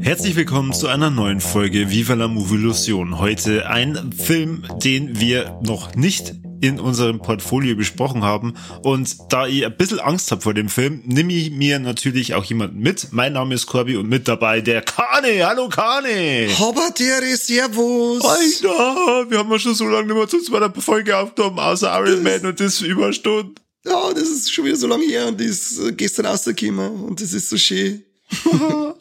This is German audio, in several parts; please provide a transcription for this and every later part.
Herzlich willkommen zu einer neuen Folge Viva la Movilusion. Heute ein Film, den wir noch nicht in unserem Portfolio besprochen haben. Und da ich ein bisschen Angst habe vor dem Film, nehme ich mir natürlich auch jemanden mit. Mein Name ist Corby und mit dabei der Kane. Hallo Kane. Habertiere, servus. Alter, wir haben ja schon so lange nicht mehr zu zweiter Folge aufgenommen, außer Iron Man und das Überstunden. Ja, das ist schon wieder so lange her und die ist äh, gestern rausgekommen und das ist so schön.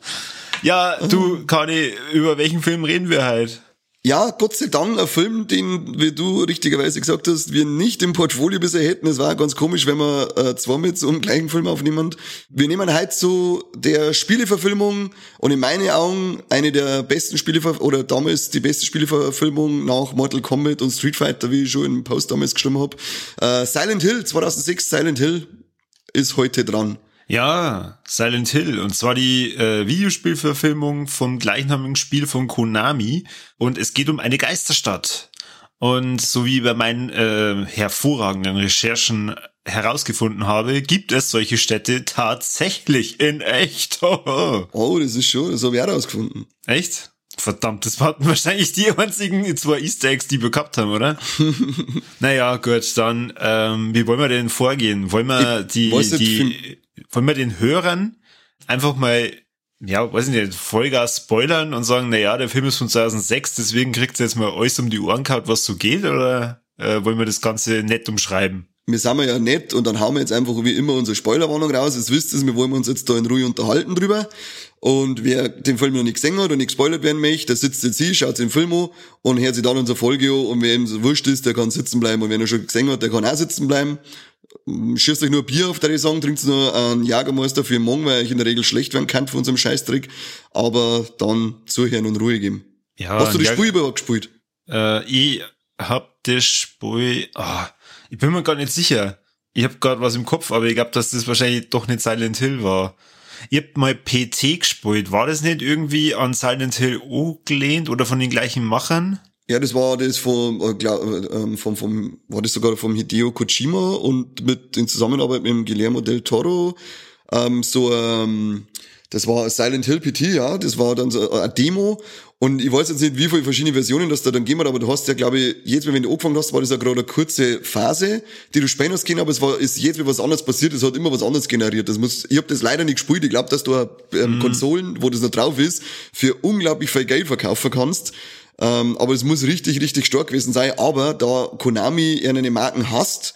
Ja, du, Kani, über welchen Film reden wir halt? Ja, Gott sei Dank ein Film, den, wie du richtigerweise gesagt hast, wir nicht im Portfolio bisher hätten. Es war ganz komisch, wenn wir äh, zwei mit so einem gleichen Film aufnehmen. Wir nehmen heute so der Spieleverfilmung und in meinen Augen eine der besten Spielever oder damals die beste Spieleverfilmung nach Mortal Kombat und Street Fighter, wie ich schon im Post damals geschrieben habe. Äh, Silent Hill 2006, Silent Hill ist heute dran. Ja, Silent Hill. Und zwar die äh, Videospielverfilmung vom gleichnamigen Spiel von Konami. Und es geht um eine Geisterstadt. Und so wie bei meinen äh, hervorragenden Recherchen herausgefunden habe, gibt es solche Städte tatsächlich in echt. oh, das ist schon, das habe ich auch herausgefunden. Echt? Verdammt, das waren wahrscheinlich die einzigen zwei Easter Eggs, die wir gehabt haben, oder? naja, gut, dann, ähm, wie wollen wir denn vorgehen? Wollen wir die, die, wollen wir den Hörern einfach mal, ja, weiß ich nicht, Vollgas spoilern und sagen, na ja, der Film ist von 2006, deswegen kriegt ihr jetzt mal alles um die Ohren gehabt, was so geht, oder äh, wollen wir das Ganze nett umschreiben? wir sind ja nett und dann hauen wir jetzt einfach wie immer unsere Spoilerwarnung raus. Jetzt wisst ihr, wir wollen uns jetzt da in Ruhe unterhalten drüber. Und wer den Film noch nicht gesehen hat und nicht gespoilert werden möchte, der sitzt jetzt hier, schaut den Film an und hört sich dann unsere Folge an. Und wer ihm so wurscht ist, der kann sitzen bleiben. Und wer ihn schon gesehen hat, der kann auch sitzen bleiben. Schießt euch nur Bier auf der Saison, trinkt nur einen Jagermeister für morgen, weil ich in der Regel schlecht werden kann von unserem Scheißtrick. Aber dann zuhören und Ruhe geben. Ja, Hast du das Spiel überhaupt gespielt? Äh, ich hab das Spiel, ah, ich bin mir gar nicht sicher. Ich hab gerade was im Kopf, aber ich glaube, dass das wahrscheinlich doch nicht Silent Hill war. Ihr habt mal PT gespielt. War das nicht irgendwie an Silent Hill angelehnt oder von den gleichen Machern? Ja, das war das vom, äh, ähm, vom, vom, war das sogar vom Hideo Kojima und mit in Zusammenarbeit mit dem Guillermo del Toro ähm, so ähm, das war Silent Hill PT, ja, das war dann so eine Demo und ich weiß jetzt nicht, wie viele verschiedene Versionen das da dann gegeben hat, aber du hast ja, glaube ich, jetzt, wenn du angefangen hast, war das ja gerade eine kurze Phase, die du spielen hast können, aber es war, ist jetzt, wie was anderes passiert, es hat immer was anderes generiert. Das muss, ich habe das leider nicht gespielt. Ich glaube, dass du ähm, mhm. Konsolen, wo das noch drauf ist, für unglaublich viel Geld verkaufen kannst. Ähm, aber es muss richtig, richtig stark gewesen sein. Aber da Konami eine Marken hast,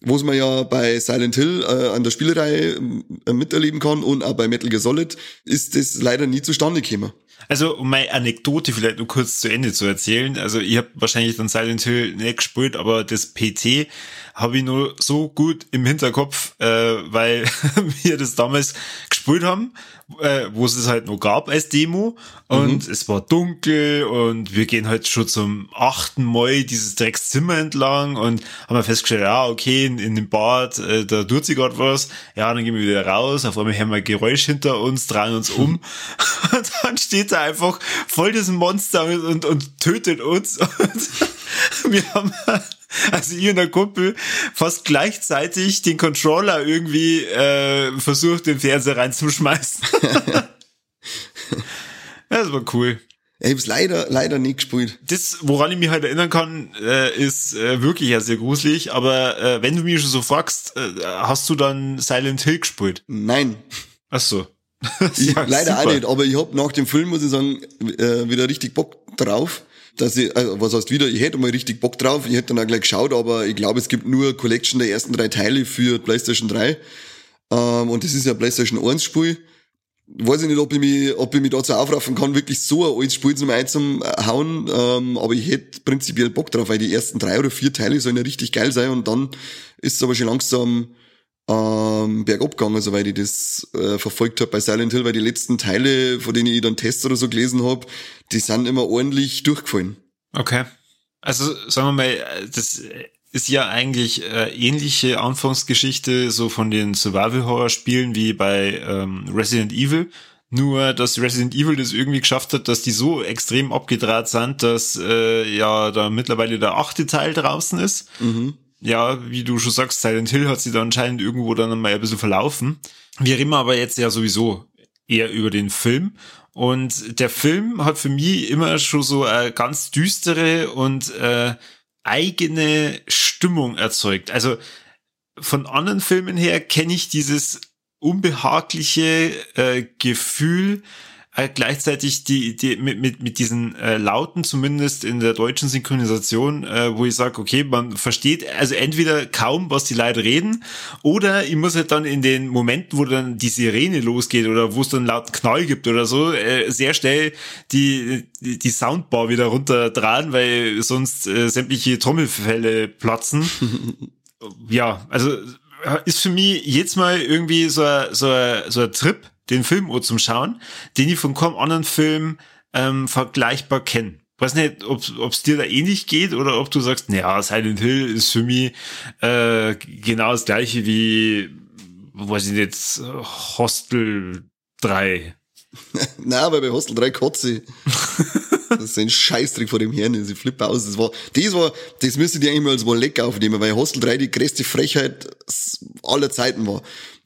wo man ja bei Silent Hill äh, an der Spielereihe äh, miterleben kann und auch bei Metal Gear Solid, ist das leider nie zustande gekommen. Also, um meine Anekdote vielleicht nur kurz zu Ende zu erzählen. Also, ich habe wahrscheinlich dann Silent Hill nicht gespielt, aber das PT habe ich nur so gut im Hinterkopf, äh, weil wir das damals gespielt haben äh, wo es es halt noch gab als Demo und mhm. es war dunkel und wir gehen halt schon zum achten Mal dieses Dreckszimmer entlang und haben festgestellt, ja, okay, in, in dem Bad, äh, da tut sich gerade was. Ja, dann gehen wir wieder raus, auf einmal hören wir ein Geräusch hinter uns, drehen uns um und dann steht da einfach voll das Monster und, und tötet uns und wir haben also ihr und der Kumpel fast gleichzeitig den Controller irgendwie äh, versucht, den Fernseher reinzuschmeißen. das war cool. Ich hab's leider, leider nicht gespielt. Das, woran ich mich halt erinnern kann, äh, ist äh, wirklich ja sehr gruselig, aber äh, wenn du mich schon so fragst, äh, hast du dann Silent Hill gespielt? Nein. Ach so. ja, leider super. auch nicht, aber ich hab nach dem Film, muss ich sagen, äh, wieder richtig Bock drauf dass ich, also was heißt wieder, ich hätte mal richtig Bock drauf, ich hätte dann auch gleich geschaut, aber ich glaube, es gibt nur Collection der ersten drei Teile für PlayStation 3. Ähm, und das ist ja PlayStation 1 Spiel. Weiß ich nicht, ob ich mich, ob ich mich dazu aufraffen kann, wirklich so ein altes Spiel zum einzuhauen, ähm, aber ich hätte prinzipiell Bock drauf, weil die ersten drei oder vier Teile sollen ja richtig geil sein und dann ist es aber schon langsam ähm, bergab gegangen, soweit ich das äh, verfolgt habe bei Silent Hill, weil die letzten Teile, von denen ich dann Tests oder so gelesen habe, die sind immer ordentlich durchgefallen. Okay. Also sagen wir mal, das ist ja eigentlich äh, ähnliche Anfangsgeschichte so von den Survival-Horror-Spielen wie bei ähm, Resident Evil. Nur, dass Resident Evil das irgendwie geschafft hat, dass die so extrem abgedraht sind, dass äh, ja da mittlerweile der achte Teil draußen ist. Mhm. Ja, wie du schon sagst, Silent Hill hat sich da anscheinend irgendwo dann mal ein bisschen verlaufen. Wir reden aber jetzt ja sowieso eher über den Film. Und der Film hat für mich immer schon so eine ganz düstere und äh, eigene Stimmung erzeugt. Also von anderen Filmen her kenne ich dieses unbehagliche äh, Gefühl, äh, gleichzeitig die, die mit, mit, mit diesen äh, Lauten, zumindest in der deutschen Synchronisation, äh, wo ich sage, okay, man versteht also entweder kaum, was die Leute reden, oder ich muss halt dann in den Momenten, wo dann die Sirene losgeht oder wo es dann lauten Knall gibt oder so, äh, sehr schnell die, die, die Soundbar wieder runterdrehen, weil sonst äh, sämtliche Trommelfälle platzen. ja, also ist für mich jetzt mal irgendwie so, so, so ein Trip, den Film zum Schauen, den ich von kaum anderen Film ähm, vergleichbar kenne. Weiß nicht, ob es dir da ähnlich geht oder ob du sagst, naja, Silent Hill ist für mich äh, genau das gleiche wie, weiß ich nicht, Hostel 3. Na, weil bei Hostel 3 kotze Das ist ein Scheißtrick vor dem Herrn, ich flippe aus. Das war, das war, das müsste die eigentlich mal als Leck aufnehmen, weil Hostel 3 die größte Frechheit aller Zeiten war.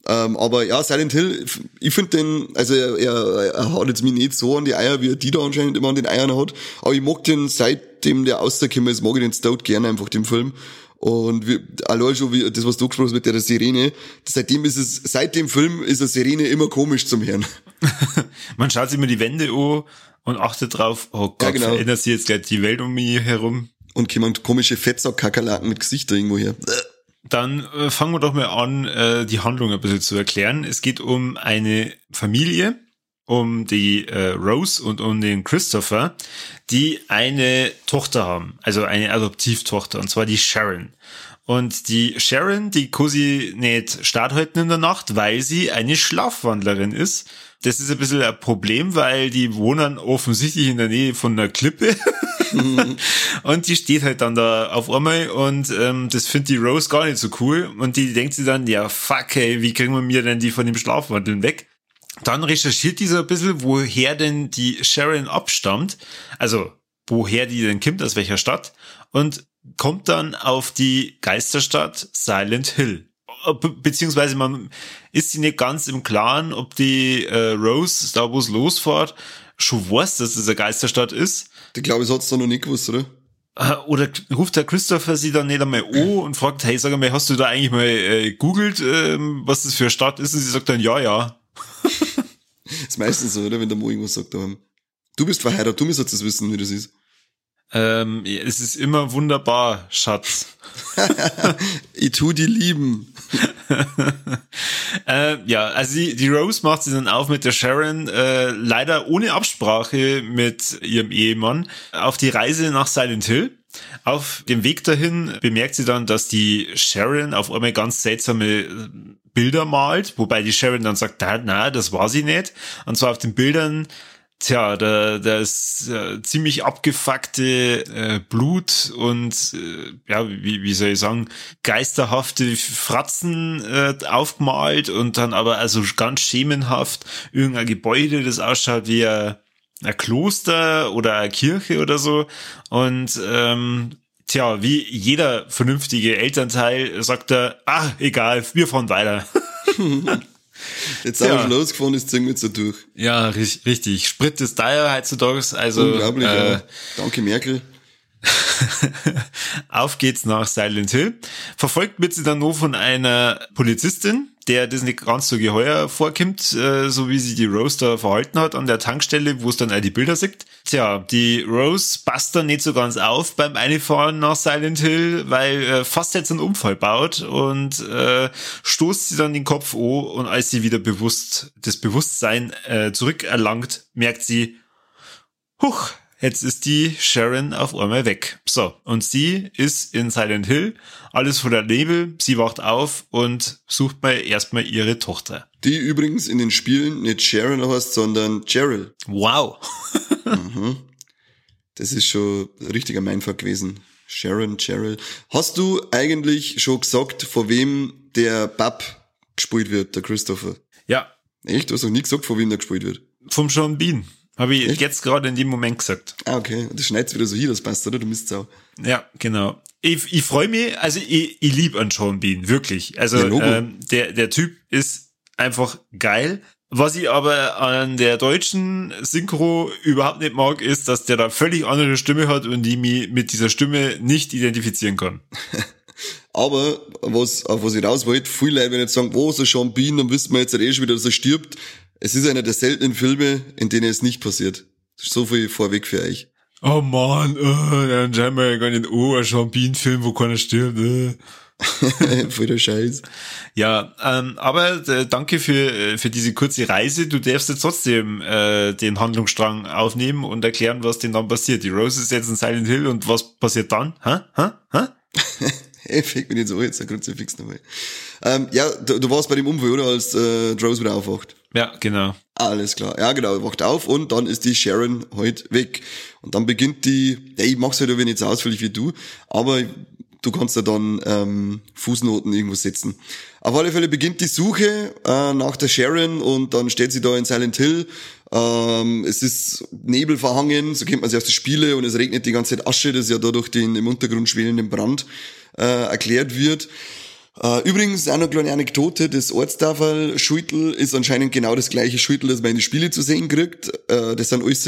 Ähm, aber ja, Silent Hill, ich finde den, also er, er, er hat jetzt mich nicht so an die Eier, wie er die da anscheinend immer an den Eiern hat. Aber ich mag den, seitdem der rausgekommen ist, mag ich den Stout gerne einfach, den Film. Und wir, allein schon wie das, was du gesprochen hast mit der Sirene, seitdem ist es, seit dem Film ist eine Sirene immer komisch zum Hören. Man schaut sich immer die Wände an und achtet drauf, oh Gott, ja, genau. verändert sich jetzt gleich die Welt um mich herum. Und jemand komische Fettsack-Kakerlaken mit Gesichter irgendwo her. Dann äh, fangen wir doch mal an, äh, die Handlung ein bisschen zu erklären. Es geht um eine Familie, um die äh, Rose und um den Christopher, die eine Tochter haben, also eine Adoptivtochter, und zwar die Sharon. Und die Sharon, die kann sie nicht starthalten in der Nacht, weil sie eine Schlafwandlerin ist. Das ist ein bisschen ein Problem, weil die wohnen offensichtlich in der Nähe von einer Klippe. und die steht halt dann da auf einmal und ähm, das findet die Rose gar nicht so cool. Und die denkt sich dann, ja fuck, ey, wie kriegen wir mir denn die von dem Schlafwandeln weg? Dann recherchiert die so ein bisschen, woher denn die Sharon abstammt. Also, woher die denn kommt, aus welcher Stadt. Und kommt dann auf die Geisterstadt Silent Hill. Be beziehungsweise man ist sich nicht ganz im Klaren, ob die äh, Rose, da wo es losfährt, schon weiß, dass es eine Geisterstadt ist. Ich glaube, es hat es da noch nicht gewusst, oder? Äh, oder ruft der Christopher sie dann nicht einmal an und fragt, hey, sag mal, hast du da eigentlich mal äh, googelt, ähm, was das für eine Stadt ist? Und sie sagt dann, ja, ja. ist meistens so, oder? Wenn der Mo irgendwas sagt, du bist verheiratet, du müsstest das wissen, wie das ist. Ähm, es ist immer wunderbar, Schatz. ich tu die lieben. äh, ja, also die, die Rose macht sie dann auf mit der Sharon, äh, leider ohne Absprache mit ihrem Ehemann, auf die Reise nach Silent Hill. Auf dem Weg dahin bemerkt sie dann, dass die Sharon auf einmal ganz seltsame Bilder malt, wobei die Sharon dann sagt, na, das war sie nicht. Und zwar auf den Bildern Tja, da, da ist äh, ziemlich abgefuckte äh, Blut und äh, ja, wie, wie soll ich sagen, geisterhafte Fratzen äh, aufgemalt und dann aber also ganz schemenhaft irgendein Gebäude, das ausschaut wie ein, ein Kloster oder eine Kirche oder so. Und ähm, tja, wie jeder vernünftige Elternteil sagt er, ah, egal, wir fahren weiter. Jetzt ja. wir schon losgefahren, ist ziehen wir so durch. Ja, richtig. Sprit ist teuer heutzutage. Also, Unglaublich, äh, ja. Danke, Merkel. Auf geht's nach Silent Hill. Verfolgt wird sie dann nur von einer Polizistin, der das nicht ganz so geheuer vorkommt, äh, so wie sie die Rose da verhalten hat an der Tankstelle, wo es dann auch die Bilder sieht. Tja, die Rose passt dann nicht so ganz auf beim Einfahren nach Silent Hill, weil äh, fast jetzt einen Unfall baut und äh, stoßt sie dann den Kopf an und als sie wieder bewusst das Bewusstsein äh, zurückerlangt, merkt sie, huch, Jetzt ist die Sharon auf einmal weg. So, und sie ist in Silent Hill, alles voller Nebel, sie wacht auf und sucht mal erstmal ihre Tochter. Die übrigens in den Spielen nicht Sharon heißt, sondern Cheryl. Wow. mhm. Das ist schon ein richtiger Mindfuck gewesen. Sharon, Cheryl. Hast du eigentlich schon gesagt, vor wem der Bab gespielt wird, der Christopher? Ja. Echt? Du hast noch nie gesagt, vor wem der gespielt wird? Vom Sean Bean. Habe ich Echt? jetzt gerade in dem Moment gesagt. Ah, okay. Das schneidet wieder so hier, das passt, oder? Du müsst auch. Ja, genau. Ich, ich freue mich, also ich, ich liebe an Sean Bean, wirklich. Also ja, ähm, der, der Typ ist einfach geil. Was ich aber an der deutschen Synchro überhaupt nicht mag, ist, dass der da völlig andere Stimme hat und die mich mit dieser Stimme nicht identifizieren kann. aber was, auf was ich raus wollte, viele Leute werden jetzt sagen, wo ist der Sean Bean, dann wissen wir jetzt eh schon wieder, dass er stirbt. Es ist einer der seltenen Filme, in denen es nicht passiert. So viel vorweg für euch. Oh man, oh, dann schauen wir ja gar nicht, oh, ein Sean Bean-Film, wo keiner stirbt. Äh. Voll der Scheiß. Ja, ähm, aber äh, danke für, äh, für diese kurze Reise. Du darfst jetzt trotzdem äh, den Handlungsstrang aufnehmen und erklären, was denn dann passiert. Die Rose ist jetzt in Silent Hill und was passiert dann? Hä? Hä? Hä? fängt mir nicht so jetzt, der Kruzifix nochmal. Ähm, ja, du, du, warst bei dem Unfall, oder? Als äh, Rose wieder aufwacht. Ja, genau. Alles klar. Ja, genau. Er wacht auf und dann ist die Sharon heute halt weg. Und dann beginnt die, ja, ich mach's halt aber nicht so ausführlich wie du, aber du kannst ja dann ähm, Fußnoten irgendwo setzen. Auf alle Fälle beginnt die Suche äh, nach der Sharon und dann steht sie da in Silent Hill. Ähm, es ist Nebel verhangen, so kennt man sie aus den Spiele und es regnet die ganze Zeit Asche, das ja dadurch den im Untergrund schwelenden Brand äh, erklärt wird. Äh, übrigens, auch noch eine kleine Anekdote, das Ortstafel Schüttel ist anscheinend genau das gleiche Schüttel, das man in den Spiele zu sehen kriegt. Äh, das sind alles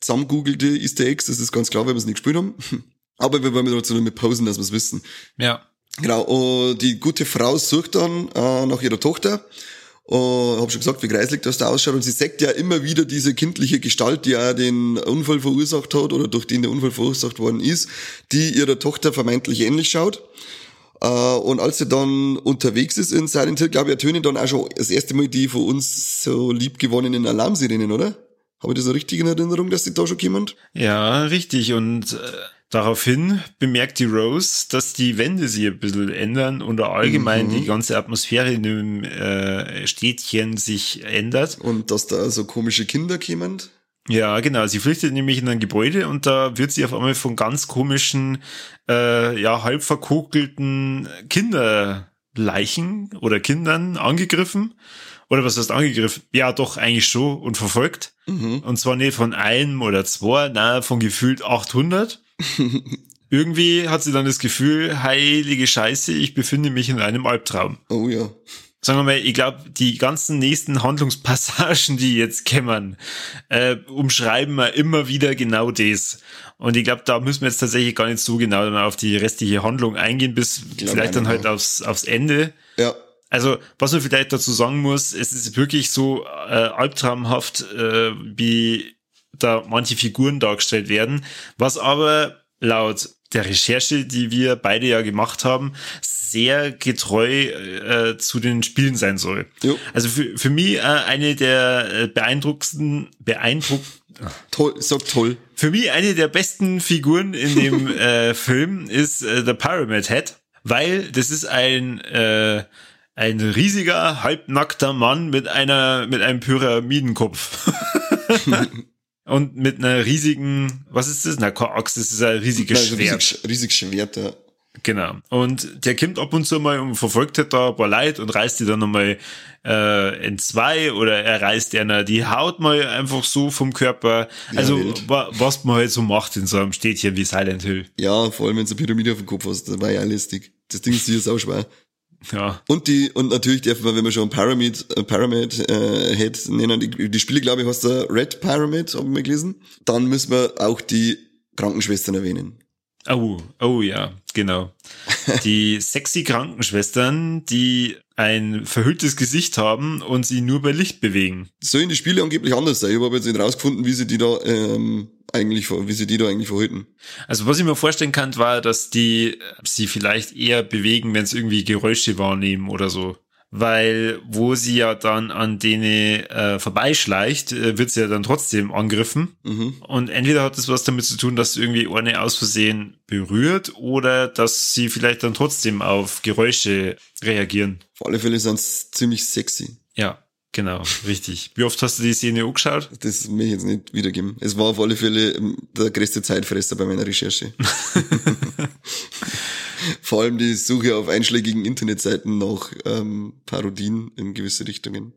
zusammengoogelte Easter Eggs, das ist ganz klar, weil wir es nicht gespielt haben. Aber wir wollen trotzdem mit pausen, dass wir es wissen. Ja. Genau, und die gute Frau sucht dann äh, nach ihrer Tochter. Und hab schon gesagt, wie greislich das da ausschaut. Und sie sagt ja immer wieder diese kindliche Gestalt, die ja den Unfall verursacht hat oder durch den der Unfall verursacht worden ist, die ihrer Tochter vermeintlich ähnlich schaut. Äh, und als sie dann unterwegs ist in Silent Hill, glaube ich, ertönen dann auch schon das erste Mal die von uns so liebgewonnenen Alarmsirenen, oder? Habe ich das so richtig in Erinnerung, dass sie da schon kommen? Ja, richtig. Und äh Daraufhin bemerkt die Rose, dass die Wände sich ein bisschen ändern und allgemein mhm. die ganze Atmosphäre in dem äh, Städtchen sich ändert. Und dass da so komische Kinder kommen. Ja, genau. Sie flüchtet nämlich in ein Gebäude und da wird sie auf einmal von ganz komischen, äh, ja, halb verkokelten Kinderleichen oder Kindern angegriffen. Oder was heißt angegriffen? Ja, doch, eigentlich schon und verfolgt. Mhm. Und zwar nicht von einem oder zwei, nein, von gefühlt 800. Irgendwie hat sie dann das Gefühl, heilige Scheiße, ich befinde mich in einem Albtraum. Oh ja. Sagen wir mal, ich glaube, die ganzen nächsten Handlungspassagen, die jetzt kämmern, äh, umschreiben wir immer wieder genau das. Und ich glaube, da müssen wir jetzt tatsächlich gar nicht so genau auf die restliche Handlung eingehen, bis vielleicht dann halt aufs, aufs Ende. Ja. Also, was man vielleicht dazu sagen muss, es ist wirklich so äh, albtraumhaft, äh, wie da manche Figuren dargestellt werden, was aber laut der Recherche, die wir beide ja gemacht haben, sehr getreu äh, zu den Spielen sein soll. Jo. Also für, für mich äh, eine der äh, beeindruckendsten, beeindruck toll, sag toll. Für mich eine der besten Figuren in dem äh, Film ist äh, The Pyramid Head, weil das ist ein äh, ein riesiger halbnackter Mann mit einer mit einem Pyramidenkopf. Und mit einer riesigen, was ist das? Na, Axt, das ist ein riesiges Nein, Schwert. Riesig, riesig Schwert, ja. Genau. Und der kommt ab und zu mal und verfolgt halt da ein paar Leute und reißt die dann nochmal äh, in zwei oder er reißt einer die Haut mal einfach so vom Körper. Ja, also wa was man halt so macht in so einem Städtchen wie Silent Hill. Ja, vor allem wenn du eine Pyramide auf dem Kopf hast, das war ja lästig. Das Ding ist hier sau schwer. Ja. Und die, und natürlich man, wenn man schon Pyramid, äh, Pyramid äh, Head nennen, die, die Spiele, glaube ich, hast du Red Pyramid, haben wir gelesen. Dann müssen wir auch die Krankenschwestern erwähnen. Oh, oh ja, genau. Die sexy Krankenschwestern, die ein verhülltes Gesicht haben und sie nur bei Licht bewegen. Das soll in die Spiele angeblich anders sein. Ich habe aber jetzt nicht rausgefunden, wie sie die da ähm, eigentlich, wie sie die da eigentlich verhalten. Also was ich mir vorstellen kann, war, dass die sie vielleicht eher bewegen, wenn es irgendwie Geräusche wahrnehmen oder so. Weil wo sie ja dann an denen äh, vorbeischleicht, äh, wird sie ja dann trotzdem angegriffen. Mhm. Und entweder hat das was damit zu tun, dass irgendwie eine aus Versehen berührt oder dass sie vielleicht dann trotzdem auf Geräusche reagieren. Vor alle Fälle sind es ziemlich sexy. Ja. Genau, richtig. Wie oft hast du die Szene angeschaut? Das will ich jetzt nicht wiedergeben. Es war auf alle Fälle ähm, der größte Zeitfresser bei meiner Recherche. Vor allem die Suche auf einschlägigen Internetseiten nach ähm, Parodien in gewisse Richtungen.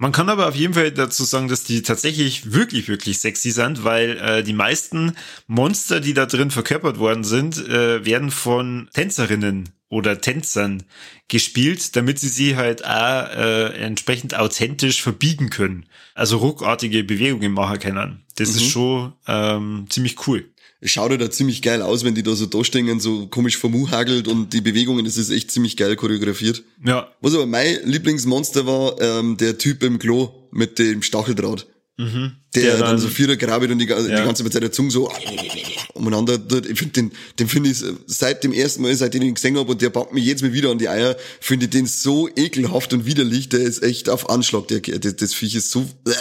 Man kann aber auf jeden Fall dazu sagen, dass die tatsächlich wirklich, wirklich sexy sind, weil äh, die meisten Monster, die da drin verkörpert worden sind, äh, werden von Tänzerinnen oder Tänzern gespielt, damit sie sie halt auch äh, entsprechend authentisch verbiegen können. Also ruckartige Bewegungen machen können. Das mhm. ist schon ähm, ziemlich cool es schaut halt da ziemlich geil aus, wenn die da so dastehen, so komisch vermuhagelt und die Bewegungen, das ist echt ziemlich geil choreografiert. Ja. Was aber mein Lieblingsmonster war, ähm, der Typ im Klo mit dem Stacheldraht. Mhm. Der, der dann, dann so vierer grabet und die, ja. die ganze Zeit der Zunge so umeinander tut. Ich finde den, den finde ich seit dem ersten Mal, seitdem ich ihn gesehen habe und der packt mir jetzt mal wieder an die Eier, finde ich den so ekelhaft und widerlich, der ist echt auf Anschlag, der, das, das Viech ist so, äh,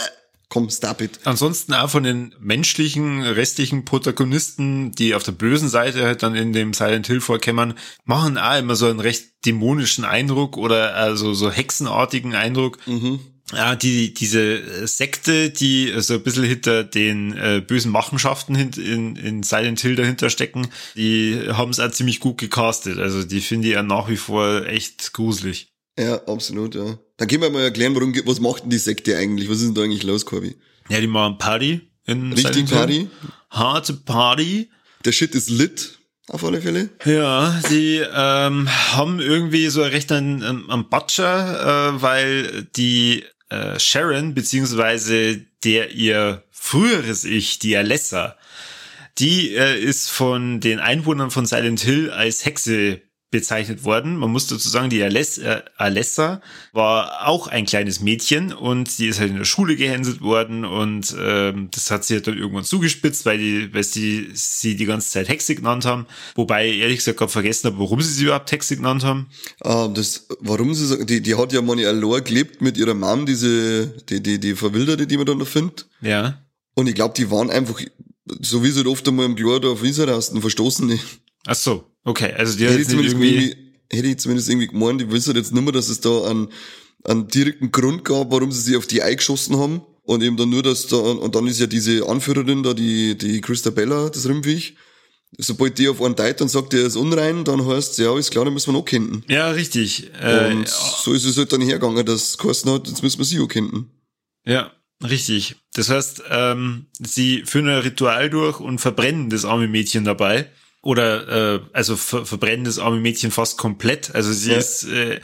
komm, stop it. Ansonsten auch von den menschlichen, restlichen Protagonisten, die auf der bösen Seite halt dann in dem Silent Hill vorkämmern, machen auch immer so einen recht dämonischen Eindruck oder also so hexenartigen Eindruck. Mhm. Ja, die, diese Sekte, die so ein bisschen hinter den äh, bösen Machenschaften in, in, in Silent Hill dahinter stecken, die haben es auch ziemlich gut gecastet. Also die finde ich ja nach wie vor echt gruselig. Ja, absolut, ja. Dann können wir mal erklären, warum, was macht denn die Sekte eigentlich? Was ist denn da eigentlich los, Corby? Ja, die machen Party. In Richtig Party? Harte Party. Der Shit ist lit, auf alle Fälle. Ja, sie ähm, haben irgendwie so recht einen, einen Butcher, äh, weil die äh, Sharon, beziehungsweise der ihr früheres Ich, die Alessa, die äh, ist von den Einwohnern von Silent Hill als Hexe bezeichnet worden. Man muss dazu sagen, die Aless, äh, Alessa war auch ein kleines Mädchen und sie ist halt in der Schule gehänselt worden und ähm, das hat sie halt dann irgendwann zugespitzt, weil die, weil sie sie die ganze Zeit Hexe genannt haben. Wobei ich ehrlich gesagt gerade vergessen habe, warum sie sie überhaupt Hexe genannt haben. Ah, das, warum sie die, die hat ja Moni Alor gelebt mit ihrer Mom, diese, die, die, die Verwilderte, die man da noch findet. Ja. Und ich glaube, die waren einfach, so wie sie halt oft einmal im Glor da auf Wieserasten rasten, Verstoßene. Ach so. Okay, also die hätte ich, zumindest irgendwie, hätte ich zumindest irgendwie gemeint, ich wüsste jetzt nicht mehr, dass es da einen, einen direkten Grund gab, warum sie sich auf die eingeschossen haben. Und eben dann nur, dass da, und dann ist ja diese Anführerin da, die, die Christabella, das Rimpfich. Sobald die auf einen Deit und sagt, der ist unrein, dann heißt ja, ist klar, dann müssen wir noch kennen. Ja, richtig. Äh, und so ist es halt dann hergegangen, dass Carsten hat, jetzt müssen wir sie auch kennen. Ja, richtig. Das heißt, ähm, sie führen ein Ritual durch und verbrennen das arme Mädchen dabei oder äh, also ver verbrennen das arme Mädchen fast komplett. Also sie ja. ist äh,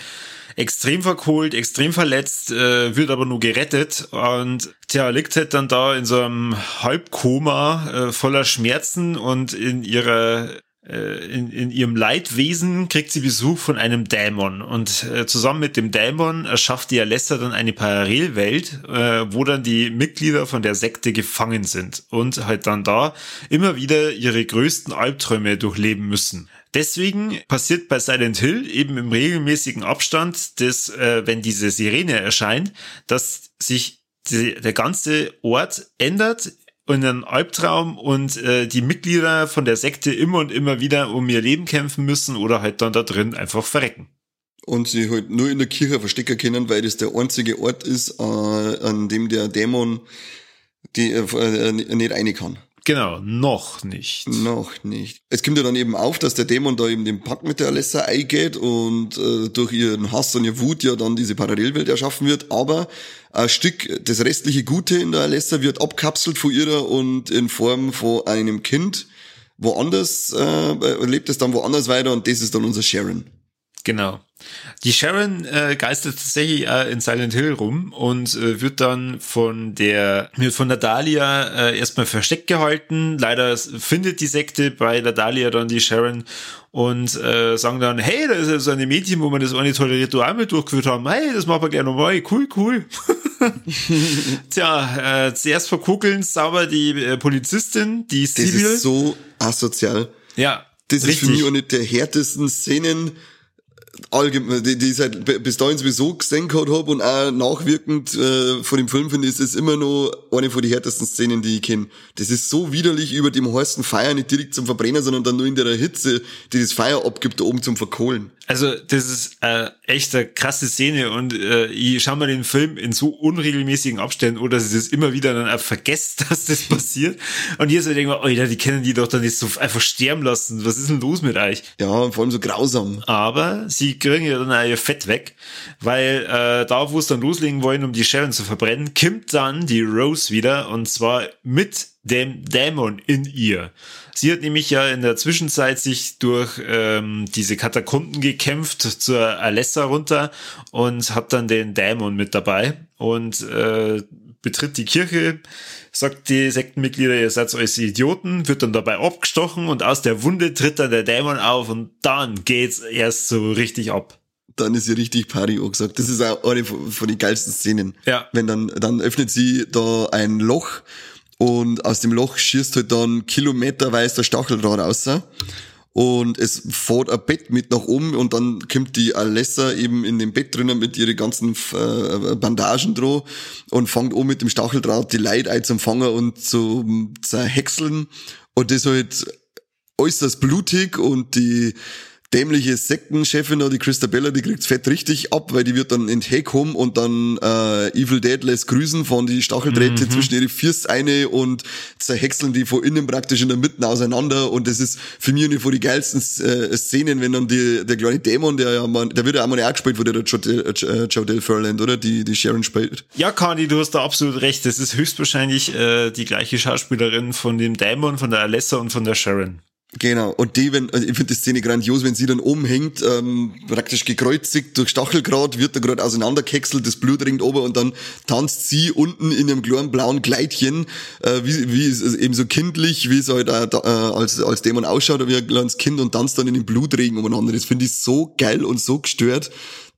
extrem verkohlt, extrem verletzt, äh, wird aber nur gerettet und tja, liegt halt dann da in so einem Halbkoma äh, voller Schmerzen und in ihrer in, in ihrem Leidwesen kriegt sie Besuch von einem Dämon und äh, zusammen mit dem Dämon erschafft die Alessa dann eine Parallelwelt, äh, wo dann die Mitglieder von der Sekte gefangen sind und halt dann da immer wieder ihre größten Albträume durchleben müssen. Deswegen passiert bei Silent Hill eben im regelmäßigen Abstand, dass, äh, wenn diese Sirene erscheint, dass sich die, der ganze Ort ändert in einen Albtraum und äh, die Mitglieder von der Sekte immer und immer wieder um ihr Leben kämpfen müssen oder halt dann da drin einfach verrecken. Und sie halt nur in der Kirche verstecken können, weil das der einzige Ort ist, äh, an dem der Dämon die, äh, äh nicht rein kann. Genau, noch nicht. Noch nicht. Es kommt ja dann eben auf, dass der Dämon da eben den Pakt mit der Alessa eingeht und äh, durch ihren Hass und ihre Wut ja dann diese Parallelwelt erschaffen wird, aber ein Stück, das restliche Gute in der Alessa wird abkapselt von ihrer und in Form von einem Kind woanders, äh, lebt es dann woanders weiter und das ist dann unser Sharon. Genau. Die Sharon äh, geistert tatsächlich äh, in Silent Hill rum und äh, wird dann von der wird von der Dahlia äh, erstmal versteckt gehalten. Leider findet die Sekte bei der Dahlia dann die Sharon und äh, sagen dann, hey, da ist ja so eine Mädchen, wo wir das eine tolle Ritual mit durchgeführt haben. Hey, das machen wir gerne nochmal. Cool, cool. Tja, äh, zuerst verkugeln sauber die äh, Polizistin, die Sibyl. Das ist so asozial. Ja, Das richtig. ist für mich eine der härtesten Szenen allgemein, die, die ich seit bis dahin sowieso gesehen gehabt habe und auch nachwirkend äh, von dem Film finde ich, ist es immer noch eine von den härtesten Szenen, die ich kenne. Das ist so widerlich über dem heißen Feuer nicht direkt zum Verbrennen, sondern dann nur in der Hitze, die das Feuer abgibt, oben zum Verkohlen. Also das ist äh, echt eine krasse Szene und äh, ich schaue mir den Film in so unregelmäßigen Abständen oder dass ich das immer wieder dann auch vergesst, dass das passiert. Und hier so denke ich mir, Alter, die können die doch dann nicht so einfach sterben lassen. Was ist denn los mit euch? Ja, vor allem so grausam. Aber sie kriegen ja dann auch ihr Fett weg, weil äh, da, wo es dann loslegen wollen, um die Sharon zu verbrennen, kommt dann die Rose wieder und zwar mit dem Dämon in ihr. Sie hat nämlich ja in der Zwischenzeit sich durch ähm, diese Katakomben gekämpft zur Alessa runter und hat dann den Dämon mit dabei und äh, betritt die Kirche, sagt die Sektenmitglieder, ihr seid alles Idioten, wird dann dabei abgestochen und aus der Wunde tritt dann der Dämon auf und dann geht's erst so richtig ab dann ist sie richtig Party angesagt. Das ist auch eine von den geilsten Szenen. Ja. Wenn dann, dann öffnet sie da ein Loch und aus dem Loch schießt halt dann kilometerweise der Stacheldraht raus. Und es fährt ein Bett mit nach oben und dann kommt die Alessa eben in dem Bett drinnen mit ihren ganzen äh, Bandagen dran und fängt an mit dem Stacheldraht die Leute einzufangen und zu zerhäckseln. Und das halt äußerst blutig und die dämliche Sektenchefin, die Christabella, die kriegt's fett richtig ab, weil die wird dann in Heck kommen und dann äh, Evil Dead lässt grüßen von die Stacheldrähte mhm. zwischen ihre Füße eine und zerhäckseln die von innen praktisch in der Mitte auseinander und das ist für mich eine von die geilsten äh, Szenen, wenn dann die, der kleine Dämon, der ja man, der wird ja auch mal auch gespielt, wo der Jodelle Furland, oder? Die, die Sharon spielt. Ja, Kani, du hast da absolut recht. Das ist höchstwahrscheinlich äh, die gleiche Schauspielerin von dem Dämon, von der Alessa und von der Sharon. Genau. Und die, wenn, also ich finde die Szene grandios, wenn sie dann umhängt, ähm, praktisch gekreuzigt durch Stachelgrad, wird da gerade auseinandergehäckselt, das Blut ringt ober und dann tanzt sie unten in ihrem kleinen blauen Kleidchen, äh, wie, wie also eben so kindlich, wie es halt äh, äh, als, als Dämon ausschaut, wie ein kleines Kind und tanzt dann in den Blutregen umeinander. Das finde ich so geil und so gestört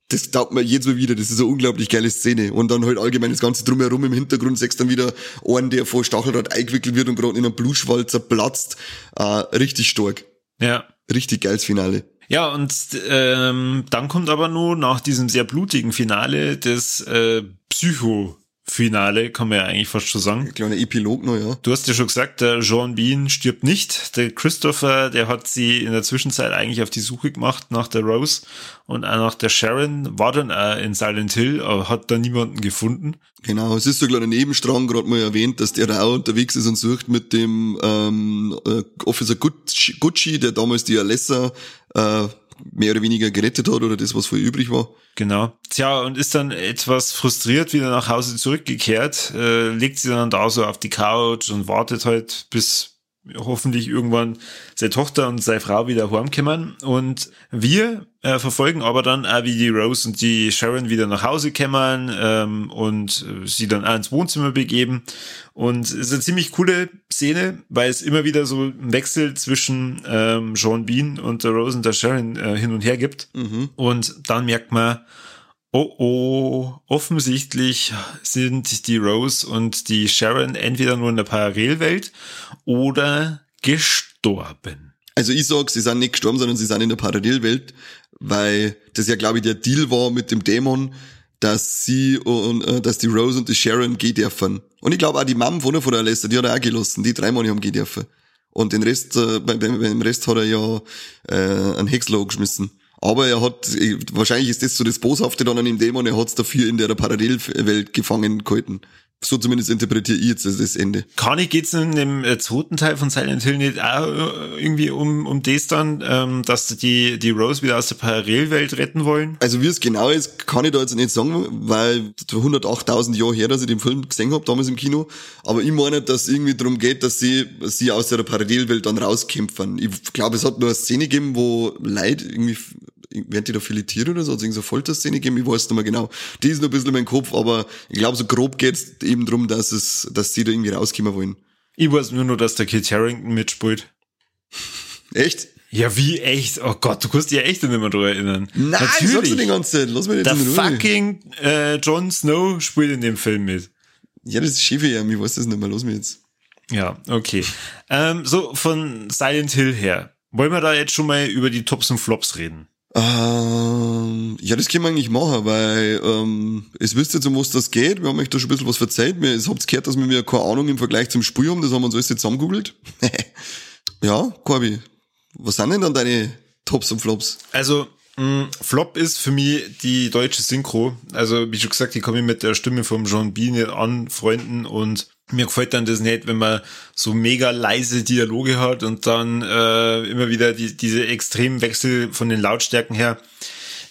das taugt mir jedes Mal wieder. Das ist eine unglaublich geile Szene. Und dann halt allgemein das Ganze drumherum im Hintergrund sechst dann wieder einen, der vor Stachelrad eingewickelt wird und gerade in einem Blutschwalzer platzt. Äh, richtig stark. Ja. Richtig geiles Finale. Ja, und ähm, dann kommt aber nur nach diesem sehr blutigen Finale das äh, Psycho Finale, kann man ja eigentlich fast schon sagen. Kleiner Epilog noch, ja. Du hast ja schon gesagt, der Jean Bean stirbt nicht. Der Christopher, der hat sie in der Zwischenzeit eigentlich auf die Suche gemacht nach der Rose und auch nach der Sharon, war dann auch in Silent Hill, aber hat da niemanden gefunden. Genau, es ist so ein kleiner Nebenstrang, gerade mal erwähnt, dass der da auch unterwegs ist und sucht mit dem ähm, äh, Officer Gucci, der damals die Alessa äh, mehr oder weniger gerettet hat oder das, was vorher übrig war. Genau. Tja, und ist dann etwas frustriert wieder nach Hause zurückgekehrt, äh, legt sie dann da so auf die Couch und wartet halt, bis hoffentlich irgendwann seine Tochter und seine Frau wieder heimkommen. Und wir äh, verfolgen aber dann auch, wie die Rose und die Sharon wieder nach Hause kommen ähm, und sie dann auch ins Wohnzimmer begeben. Und es ist eine ziemlich coole Szene, weil es immer wieder so einen Wechsel zwischen ähm, Sean Bean und der Rose und der Sharon äh, hin und her gibt. Mhm. Und dann merkt man, Oh oh, offensichtlich sind die Rose und die Sharon entweder nur in der Parallelwelt oder gestorben. Also ich sag, sie sind nicht gestorben, sondern sie sind in der Parallelwelt, weil das ja, glaube ich, der Deal war mit dem Dämon, dass sie und äh, dass die Rose und die Sharon gehen dürfen. Und ich glaube auch die Mom von der, von Lester, die hat er auch gelassen, die drei Monate haben gehen dürfen. Und den Rest, äh, beim, beim Rest hat er ja äh, einen Hexler geschmissen. Aber er hat, wahrscheinlich ist das so das Boshafte dann an dem Dämon, er hat es dafür in der Parallelwelt gefangen gehalten. So zumindest interpretiere ich jetzt das Ende. Kann ich geht's in dem äh, zweiten Teil von Silent Hill nicht auch äh, irgendwie um, um das dann, ähm, dass die, die Rose wieder aus der Parallelwelt retten wollen? Also wie es genau ist, kann ich da jetzt nicht sagen, weil 108.000 Jahre her, dass ich den Film gesehen habe, damals im Kino. Aber ich meine, dass es irgendwie darum geht, dass sie, sie aus der Parallelwelt dann rauskämpfen. Ich glaube, es hat nur eine Szene gegeben, wo Leute irgendwie werden die da filetiert oder so? Also irgendeine Folterszene geben? Ich weiß nicht mehr genau. Die ist noch ein bisschen in meinem Kopf, aber ich glaube, so grob geht's eben drum, dass es, dass sie da irgendwie rauskommen wollen. Ich weiß nur noch, dass der Kit Harrington mitspielt. Echt? Ja, wie echt? Oh Gott, du kannst dich ja echt nicht mehr daran erinnern. Nein, Natürlich. du die ganze Zeit. Lass mich jetzt Der fucking äh, Jon Snow spielt in dem Film mit. Ja, das ist schief ja, ich weiß das nicht mehr. Lass mich jetzt. Ja, okay. ähm, so, von Silent Hill her. Wollen wir da jetzt schon mal über die Tops und Flops reden? Ähm, ja, das können wir eigentlich machen, weil ähm, es wisst jetzt, um was das geht. Wir haben euch da schon ein bisschen was verzeiht. Ihr habt gehört, dass wir mir keine Ahnung im Vergleich zum Spiel haben. Das haben wir uns alles jetzt zusammengegoogelt. ja, Corby, was sind denn dann deine Tops und Flops? Also, Mm, Flop ist für mich die deutsche Synchro. Also, wie schon gesagt, ich komme mit der Stimme vom John Bean an, Freunden und mir gefällt dann das nicht, wenn man so mega leise Dialoge hat und dann äh, immer wieder die, diese extremen Wechsel von den Lautstärken her.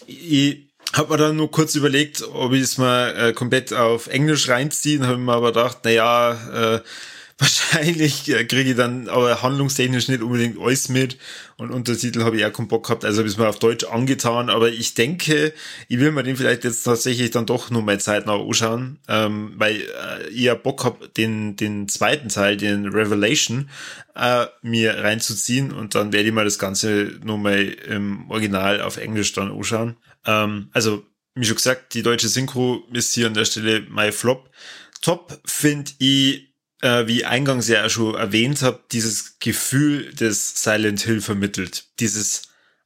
Ich habe mir dann nur kurz überlegt, ob ich es mal äh, komplett auf Englisch reinziehe, habe mir aber gedacht, na ja, äh, wahrscheinlich äh, kriege ich dann aber handlungstechnisch nicht unbedingt alles mit. Und Untertitel habe ich auch keinen Bock gehabt, also habe ich es mir auf Deutsch angetan, aber ich denke, ich will mir den vielleicht jetzt tatsächlich dann doch nur mal zeitnah anschauen, ähm, weil äh, ich ja Bock hab, den, den zweiten Teil, den Revelation, äh, mir reinzuziehen. Und dann werde ich mal das Ganze nur mal im Original auf Englisch dann anschauen. Ähm, also, wie schon gesagt, die deutsche Synchro ist hier an der Stelle my Flop. Top finde ich äh, wie eingangs ja schon erwähnt habe, dieses Gefühl des Silent Hill vermittelt. Dieses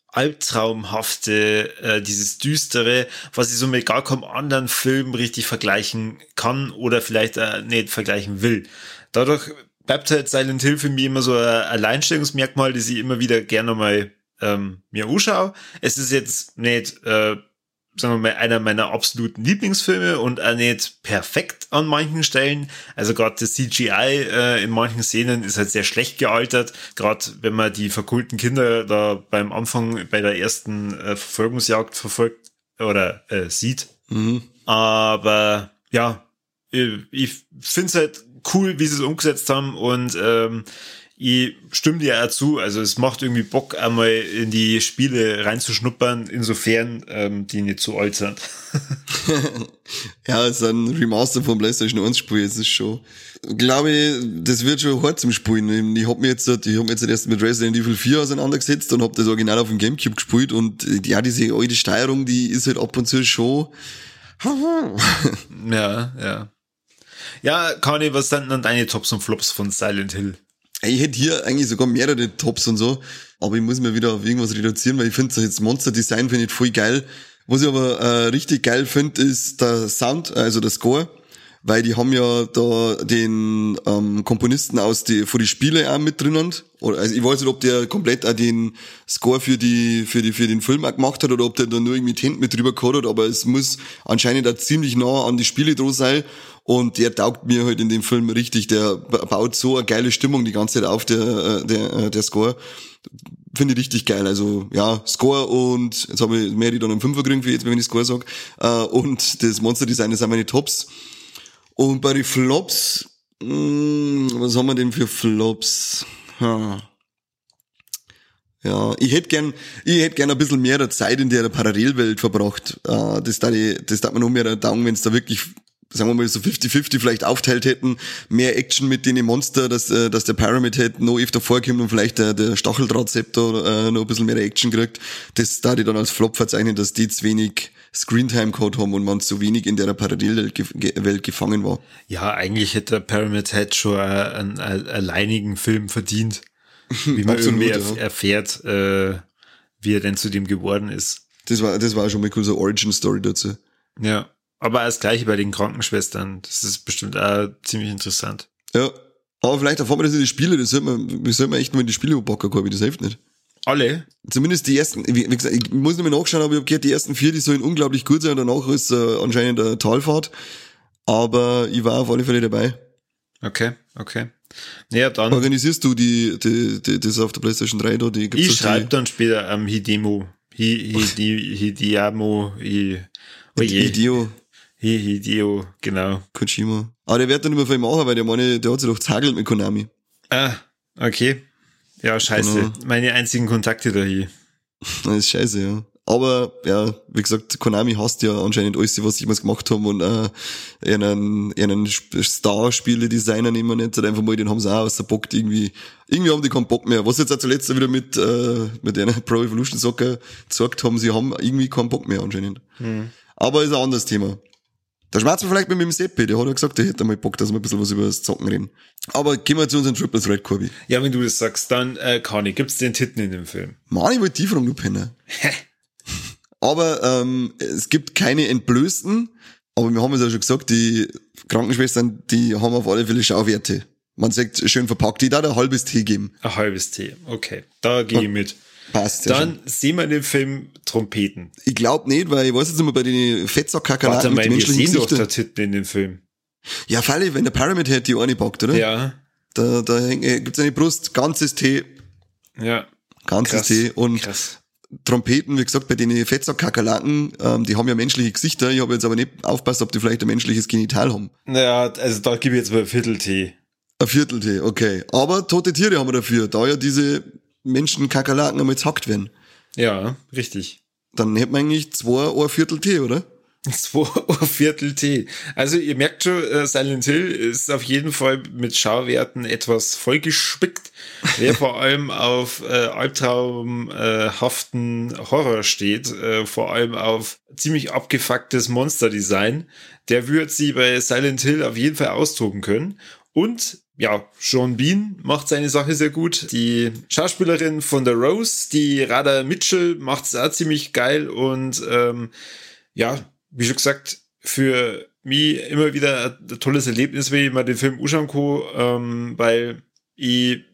albtraumhafte, äh, dieses düstere, was ich so mit gar keinem anderen Film richtig vergleichen kann oder vielleicht äh, nicht vergleichen will. Dadurch bleibt halt Silent Hill für mich immer so ein Alleinstellungsmerkmal, das ich immer wieder gerne mal ähm, mir anschaue. Es ist jetzt nicht äh, sagen wir mal, einer meiner absoluten Lieblingsfilme und auch nicht perfekt an manchen Stellen. Also gerade das CGI äh, in manchen Szenen ist halt sehr schlecht gealtert. Gerade wenn man die verkulten Kinder da beim Anfang bei der ersten äh, Verfolgungsjagd verfolgt oder äh, sieht. Mhm. Aber ja, ich, ich finde es halt cool, wie sie es umgesetzt haben und ähm, ich stimme dir auch zu. Also es macht irgendwie Bock, einmal in die Spiele reinzuschnuppern, insofern ähm, die nicht zu alt sind. ja, es ist ein Remaster vom PlayStation 1 Spiel, es ist schon, glaube ich, das wird schon hart zum Spielen. Ich habe mir jetzt, ich hab mir jetzt erst mit Resident Evil 4 auseinandergesetzt und habe das Original auf dem Gamecube gespielt und ja, diese alte Steuerung, die ist halt ab und zu schon ja, ja. Ja, Kani, was sind dann deine Tops und Flops von Silent Hill? Ich hätte hier eigentlich sogar mehrere Tops und so, aber ich muss mir wieder auf irgendwas reduzieren, weil ich finde jetzt Monster Design finde ich voll geil. Was ich aber äh, richtig geil finde, ist der Sound, also der Score, weil die haben ja da den ähm, Komponisten aus die vor die Spiele auch mit drinnen. Also ich weiß nicht, ob der komplett auch den Score für die für die für den Film auch gemacht hat oder ob der da nur irgendwie Tent mit drüber gehabt hat, aber es muss anscheinend auch ziemlich nah an die Spiele dran sein und der taugt mir halt in dem Film richtig. Der baut so eine geile Stimmung die ganze Zeit auf, der, äh, der, äh, der Score. Finde ich richtig geil. Also ja, Score und jetzt habe ich Mary dann einen Fünfer gekriegt, wie jetzt, wenn ich Score sag. Äh, und das Monster Design das sind meine Tops. Und bei den Flops, mh, hm, was haben wir denn für Flops? Ha. Ja, ich hätte gern, ich hätte gern ein bisschen mehr Zeit in der Parallelwelt verbracht. Das da das darf man noch mehr dauern, wenn es da wirklich sagen wir mal so 50-50 vielleicht aufteilt hätten, mehr Action mit den Monster, dass, äh, dass der Pyramid Head noch öfter vorkommt und vielleicht der, der Stacheldrahtceptor äh, noch ein bisschen mehr Action kriegt, das da die dann als Flop verzeichnen, dass die zu wenig Screentime Code haben und man zu wenig in der Parallelwelt gefangen war. Ja, eigentlich hätte der Pyramid Head schon einen, einen alleinigen Film verdient, wie man irgendwie ja. erfährt, äh, wie er denn zu dem geworden ist. Das war, das war schon mal cool, so Origin Story dazu. Ja. Aber das gleiche bei den Krankenschwestern. Das ist bestimmt auch ziemlich interessant. Ja. Aber vielleicht erfahren wir das in die Spiele, das sollte man, wir sollten echt mal in die Spiele packen, Corby, das hilft nicht. Alle? Zumindest die ersten, wie gesagt, ich muss nicht mehr nachschauen, aber ich habe gehört, die ersten vier, die sollen unglaublich gut sein, danach ist äh, anscheinend eine Talfahrt. Aber ich war auf alle Fälle dabei. Okay, okay. Ja, dann. Organisierst du die, die, die das auf der PlayStation 3 da? Die ich schreibe dann später am ähm, Hidemo. Hi, Hidi, Hidiamo, Hi, oh Hideo. Genau. Kojima. Aber der wird dann immer viel machen, weil der meine, der hat sich doch zagelt mit Konami. Ah, okay. Ja, scheiße. Genau. Meine einzigen Kontakte da hier. Das ist scheiße, ja. Aber ja, wie gesagt, Konami hasst ja anscheinend alles, was sie jemals gemacht haben und äh, einen, einen Star-Spiele-Designer nehmen wir nicht, einfach mal, den haben sie auch aus der Bock irgendwie, irgendwie haben die keinen Bock mehr. Was jetzt auch zuletzt wieder mit, äh, mit einer Pro Evolution Soccer gesagt haben, sie haben irgendwie keinen Bock mehr anscheinend. Hm. Aber ist ein anderes Thema. Da schmerzt man vielleicht mit dem Seppi, der hat ja gesagt, der hätte mal Bock, dass wir ein bisschen was über das Zocken reden. Aber gehen wir zu unserem Triple Threat, Corby. Ja, wenn du das sagst, dann, äh, Kani, gibt's den Titten in dem Film? Mann, ich wollte die fragen, du Penner. aber ähm, es gibt keine Entblößten, aber wir haben es ja schon gesagt, die Krankenschwestern, die haben auf alle Fälle Schauwerte. Man sagt, schön verpackt, die da ein halbes Tee geben. Ein halbes Tee, okay. Da gehe ich mit. Passt. sehr Dann sehen wir in dem Film Trompeten. Ich glaube nicht, weil ich weiß jetzt mehr bei den Fettsack-Kakerlaken mit den wir menschlichen sehen doch da in dem Film. Ja, freilich, wenn der Pyramid Head die eine packt, oder? Ja, Da, da äh, gibt's eine Brust, ganzes T, ja. ganzes. T und Krass. Trompeten, wie gesagt, bei den Fettsack-Kakerlaken, ähm, die haben ja menschliche Gesichter. Ich habe jetzt aber nicht aufpasst, ob die vielleicht ein menschliches Genital haben. Naja, also da gebe ich jetzt mal ein Viertel-T. Ein Viertel T, okay. Aber tote Tiere haben wir dafür, da ja diese Menschen-Kakerlaken einmal zackt werden. Ja, richtig. Dann hätten wir eigentlich zwei, ein Viertel T, oder? Zwei Uhr Viertel T. Also ihr merkt schon, äh, Silent Hill ist auf jeden Fall mit Schauwerten etwas vollgespickt. Wer vor allem auf äh, albtraumhaften Horror steht, äh, vor allem auf ziemlich abgefucktes Monsterdesign, der wird sie bei Silent Hill auf jeden Fall austoben können. Und ja, Sean Bean macht seine Sache sehr gut. Die Schauspielerin von The Rose, die Rada Mitchell, macht es auch ziemlich geil und ähm, ja, wie schon gesagt, für mich immer wieder ein tolles Erlebnis, wenn ich mal den Film anschauen ähm, weil ich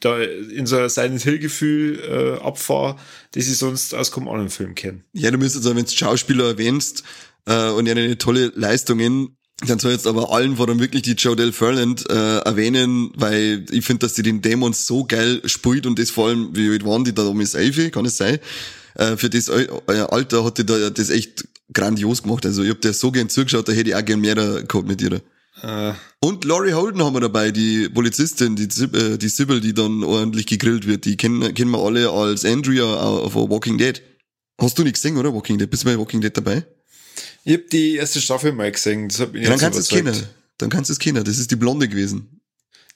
da in so ein Silent Hill Gefühl äh, abfahre, das ich sonst aus keinem anderen Film kenne. Ja, du müsstest aber, wenn du Schauspieler erwähnst äh, und ja eine tolle Leistungen, dann soll jetzt aber allen vor allem wirklich die Jodelle Ferland äh, erwähnen, weil ich finde, dass die den Dämon so geil spielt und das vor allem, wie alt waren die da um ist Elfi, kann es sein? Äh, für das äh, Alter hat die da das echt grandios gemacht. Also ich hab dir so gern zugeschaut, da hätte ich auch gern mehr da gehabt mit ihr. Äh, Und Laurie Holden haben wir dabei, die Polizistin, die, äh, die Sybil, die dann ordentlich gegrillt wird. Die kennen, kennen wir alle als Andrea auf Walking Dead. Hast du nicht gesehen, oder? Walking Dead. Bist du bei Walking Dead dabei? Ich habe die erste Staffel mal gesehen. Das hat mich Ja, dann kannst du es kennen. Dann kannst du es kennen. Das ist die Blonde gewesen.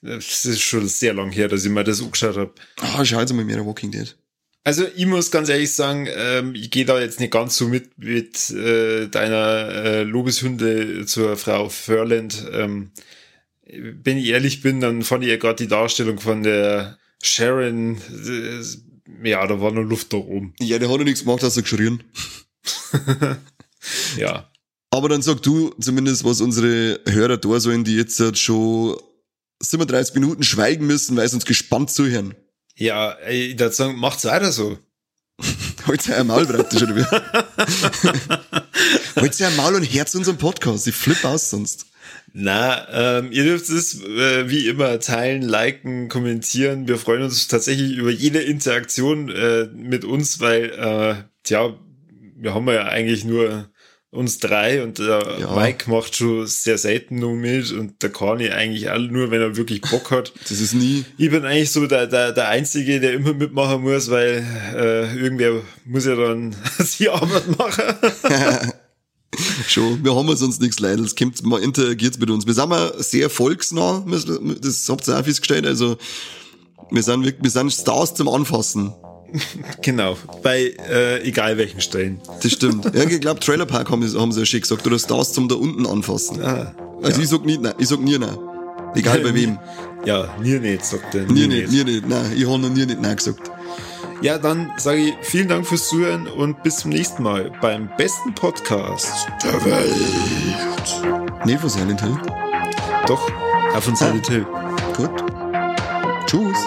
Das ist schon sehr lang her, dass ich mir das angeschaut habe. Ah, schau jetzt mal mehr Walking Dead. Also ich muss ganz ehrlich sagen, ähm, ich gehe da jetzt nicht ganz so mit mit äh, deiner äh, Lobeshünde zur Frau Furland. Ähm, wenn ich ehrlich bin, dann fand ich ja gerade die Darstellung von der Sharon, äh, ja, da war noch Luft nach oben. Ja, der hat ja nichts gemacht, außer geschrien. Ja. Aber dann sag du zumindest, was unsere Hörer da sollen, die jetzt halt schon 37 Minuten schweigen müssen, weil sie uns gespannt zuhören. Ja, ey, ich würde sagen, macht's weiter so. Heute ein Maul praktisch, oder wie? Heute ein Maul und Herz unserem Podcast. Ich flipp aus sonst. Na, ähm, ihr dürft es äh, wie immer teilen, liken, kommentieren. Wir freuen uns tatsächlich über jede Interaktion äh, mit uns, weil, äh, tja, wir haben ja eigentlich nur uns drei und der Ja. Mike macht schon sehr selten nur mit und der Kani eigentlich auch nur, wenn er wirklich Bock hat. Das ist nie. Ich bin eigentlich so der, der, der Einzige, der immer mitmachen muss, weil äh, irgendwer muss ja dann die Arbeit machen. Schon, wir haben sonst nichts leider. Es kommt mal interagiert mit uns. Wir sind mal sehr volksnah, das habt ihr auch festgestellt. Also, wir sind wir sind Stars zum Anfassen. genau, bei äh, egal welchen Stellen. Das stimmt. ja, ich glaube, Trailer Park haben, haben sie ja schon gesagt, oder Stars zum da unten anfassen. Ah, Also, ich sag nicht, nein, ich sag nie nein. Egal bei wem. Ja, mir nicht, sagt er. Nie nicht, nie nicht, nein. Ich habe noch nie nicht nein gesagt. Ja, dann sage ich vielen Dank fürs Zuhören und bis zum nächsten Mal beim besten Podcast der Welt. Nee, von Silent Hill. Doch, auf von Silent Hill. Gut. Tschüss.